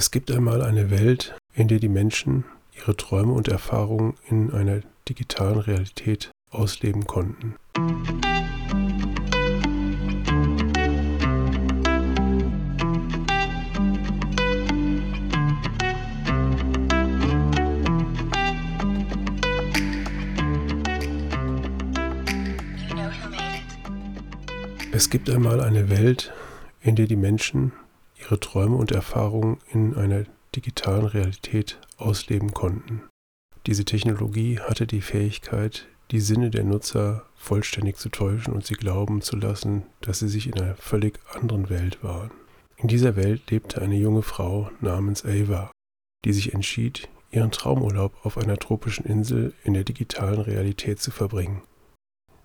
Es gibt einmal eine Welt, in der die Menschen ihre Träume und Erfahrungen in einer digitalen Realität ausleben konnten. Es gibt einmal eine Welt, in der die Menschen ihre Träume und Erfahrungen in einer digitalen Realität ausleben konnten. Diese Technologie hatte die Fähigkeit, die Sinne der Nutzer vollständig zu täuschen und sie glauben zu lassen, dass sie sich in einer völlig anderen Welt waren. In dieser Welt lebte eine junge Frau namens Ava, die sich entschied, ihren Traumurlaub auf einer tropischen Insel in der digitalen Realität zu verbringen.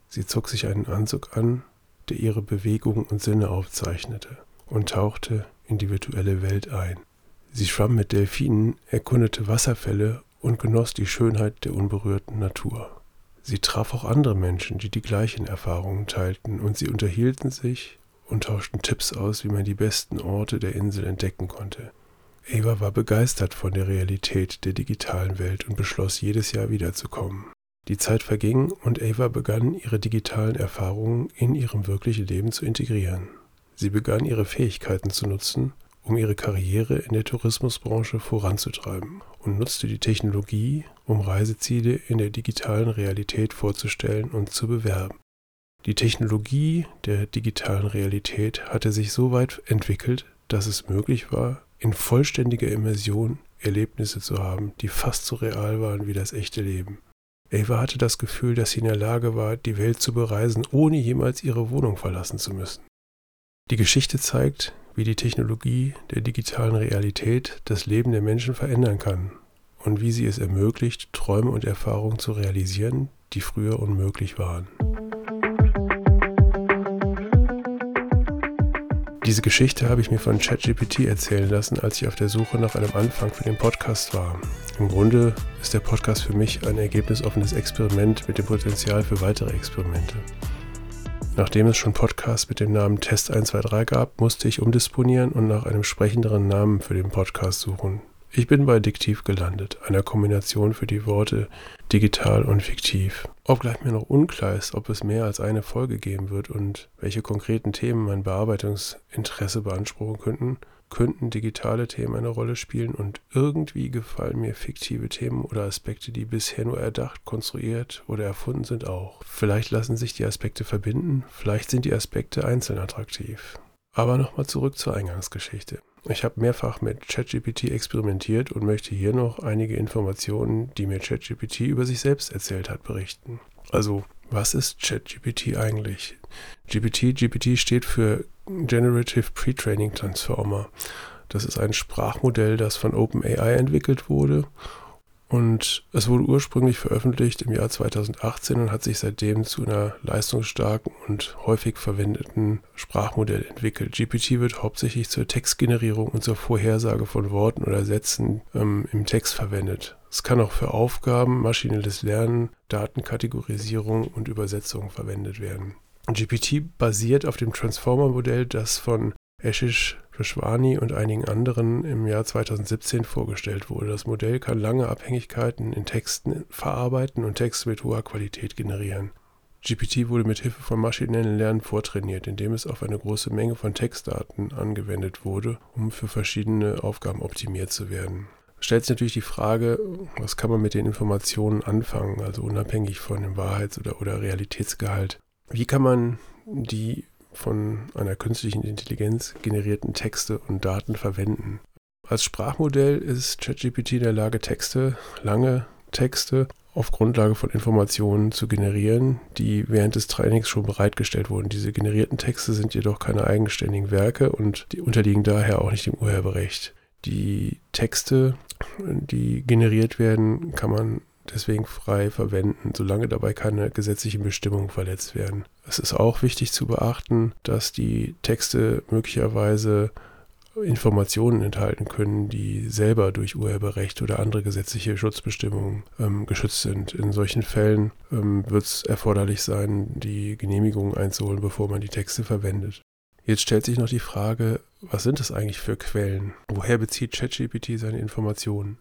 Sie zog sich einen Anzug an, der ihre Bewegungen und Sinne aufzeichnete, und tauchte in die virtuelle Welt ein. Sie schwamm mit Delfinen, erkundete Wasserfälle und genoss die Schönheit der unberührten Natur. Sie traf auch andere Menschen, die die gleichen Erfahrungen teilten, und sie unterhielten sich und tauschten Tipps aus, wie man die besten Orte der Insel entdecken konnte. Eva war begeistert von der Realität der digitalen Welt und beschloss, jedes Jahr wiederzukommen. Die Zeit verging und Ava begann, ihre digitalen Erfahrungen in ihrem wirklichen Leben zu integrieren. Sie begann, ihre Fähigkeiten zu nutzen, um ihre Karriere in der Tourismusbranche voranzutreiben und nutzte die Technologie, um Reiseziele in der digitalen Realität vorzustellen und zu bewerben. Die Technologie der digitalen Realität hatte sich so weit entwickelt, dass es möglich war, in vollständiger Immersion Erlebnisse zu haben, die fast so real waren wie das echte Leben. Ava hatte das Gefühl, dass sie in der Lage war, die Welt zu bereisen, ohne jemals ihre Wohnung verlassen zu müssen. Die Geschichte zeigt, wie die Technologie der digitalen Realität das Leben der Menschen verändern kann und wie sie es ermöglicht, Träume und Erfahrungen zu realisieren, die früher unmöglich waren. Diese Geschichte habe ich mir von ChatGPT erzählen lassen, als ich auf der Suche nach einem Anfang für den Podcast war. Im Grunde ist der Podcast für mich ein ergebnisoffenes Experiment mit dem Potenzial für weitere Experimente. Nachdem es schon Podcasts mit dem Namen Test 123 gab, musste ich umdisponieren und nach einem sprechenderen Namen für den Podcast suchen. Ich bin bei Diktiv gelandet, einer Kombination für die Worte digital und fiktiv. Obgleich mir noch unklar ist, ob es mehr als eine Folge geben wird und welche konkreten Themen mein Bearbeitungsinteresse beanspruchen könnten, könnten digitale Themen eine Rolle spielen und irgendwie gefallen mir fiktive Themen oder Aspekte, die bisher nur erdacht, konstruiert oder erfunden sind, auch. Vielleicht lassen sich die Aspekte verbinden, vielleicht sind die Aspekte einzeln attraktiv. Aber nochmal zurück zur Eingangsgeschichte. Ich habe mehrfach mit ChatGPT experimentiert und möchte hier noch einige Informationen, die mir ChatGPT über sich selbst erzählt hat, berichten. Also, was ist ChatGPT eigentlich? GPT, GPT steht für Generative Pre-Training Transformer. Das ist ein Sprachmodell, das von OpenAI entwickelt wurde und es wurde ursprünglich veröffentlicht im Jahr 2018 und hat sich seitdem zu einer leistungsstarken und häufig verwendeten Sprachmodell entwickelt. GPT wird hauptsächlich zur Textgenerierung und zur Vorhersage von Worten oder Sätzen ähm, im Text verwendet. Es kann auch für Aufgaben, maschinelles Lernen, Datenkategorisierung und Übersetzung verwendet werden. GPT basiert auf dem Transformer-Modell, das von Ashish Vishwani und einigen anderen im Jahr 2017 vorgestellt wurde. Das Modell kann lange Abhängigkeiten in Texten verarbeiten und Texte mit hoher Qualität generieren. GPT wurde mit Hilfe von maschinellem Lernen vortrainiert, indem es auf eine große Menge von Textdaten angewendet wurde, um für verschiedene Aufgaben optimiert zu werden. Stellt sich natürlich die Frage, was kann man mit den Informationen anfangen, also unabhängig von dem Wahrheits- oder, oder Realitätsgehalt. Wie kann man die von einer künstlichen Intelligenz generierten Texte und Daten verwenden. Als Sprachmodell ist ChatGPT in der Lage, Texte, lange Texte auf Grundlage von Informationen zu generieren, die während des Trainings schon bereitgestellt wurden. Diese generierten Texte sind jedoch keine eigenständigen Werke und die unterliegen daher auch nicht dem Urheberrecht. Die Texte, die generiert werden, kann man deswegen frei verwenden, solange dabei keine gesetzlichen Bestimmungen verletzt werden. Es ist auch wichtig zu beachten, dass die Texte möglicherweise Informationen enthalten können, die selber durch Urheberrecht oder andere gesetzliche Schutzbestimmungen ähm, geschützt sind. In solchen Fällen ähm, wird es erforderlich sein, die Genehmigung einzuholen, bevor man die Texte verwendet. Jetzt stellt sich noch die Frage, was sind das eigentlich für Quellen? Woher bezieht ChatGPT seine Informationen?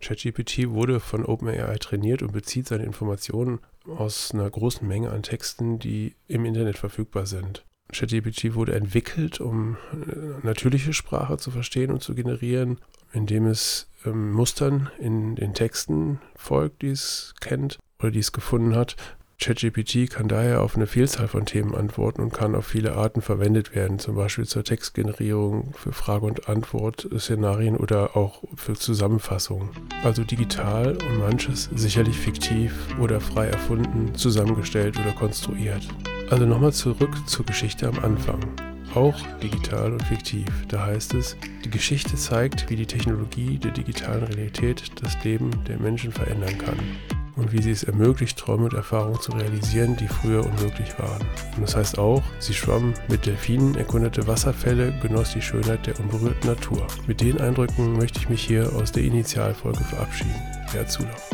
ChatGPT wurde von OpenAI trainiert und bezieht seine Informationen aus einer großen Menge an Texten, die im Internet verfügbar sind. ChatGPT wurde entwickelt, um äh, natürliche Sprache zu verstehen und zu generieren, indem es ähm, Mustern in den Texten folgt, die es kennt oder die es gefunden hat. ChatGPT kann daher auf eine Vielzahl von Themen antworten und kann auf viele Arten verwendet werden, zum Beispiel zur Textgenerierung, für Frage- und Antwort-Szenarien oder auch für Zusammenfassungen. Also digital und manches sicherlich fiktiv oder frei erfunden, zusammengestellt oder konstruiert. Also nochmal zurück zur Geschichte am Anfang. Auch digital und fiktiv. Da heißt es, die Geschichte zeigt, wie die Technologie der digitalen Realität das Leben der Menschen verändern kann und wie sie es ermöglicht, Träume und Erfahrungen zu realisieren, die früher unmöglich waren. Und das heißt auch, sie schwamm mit Delfinen, erkundete Wasserfälle, genoss die Schönheit der unberührten Natur. Mit den Eindrücken möchte ich mich hier aus der Initialfolge verabschieden. Herr Zulauf.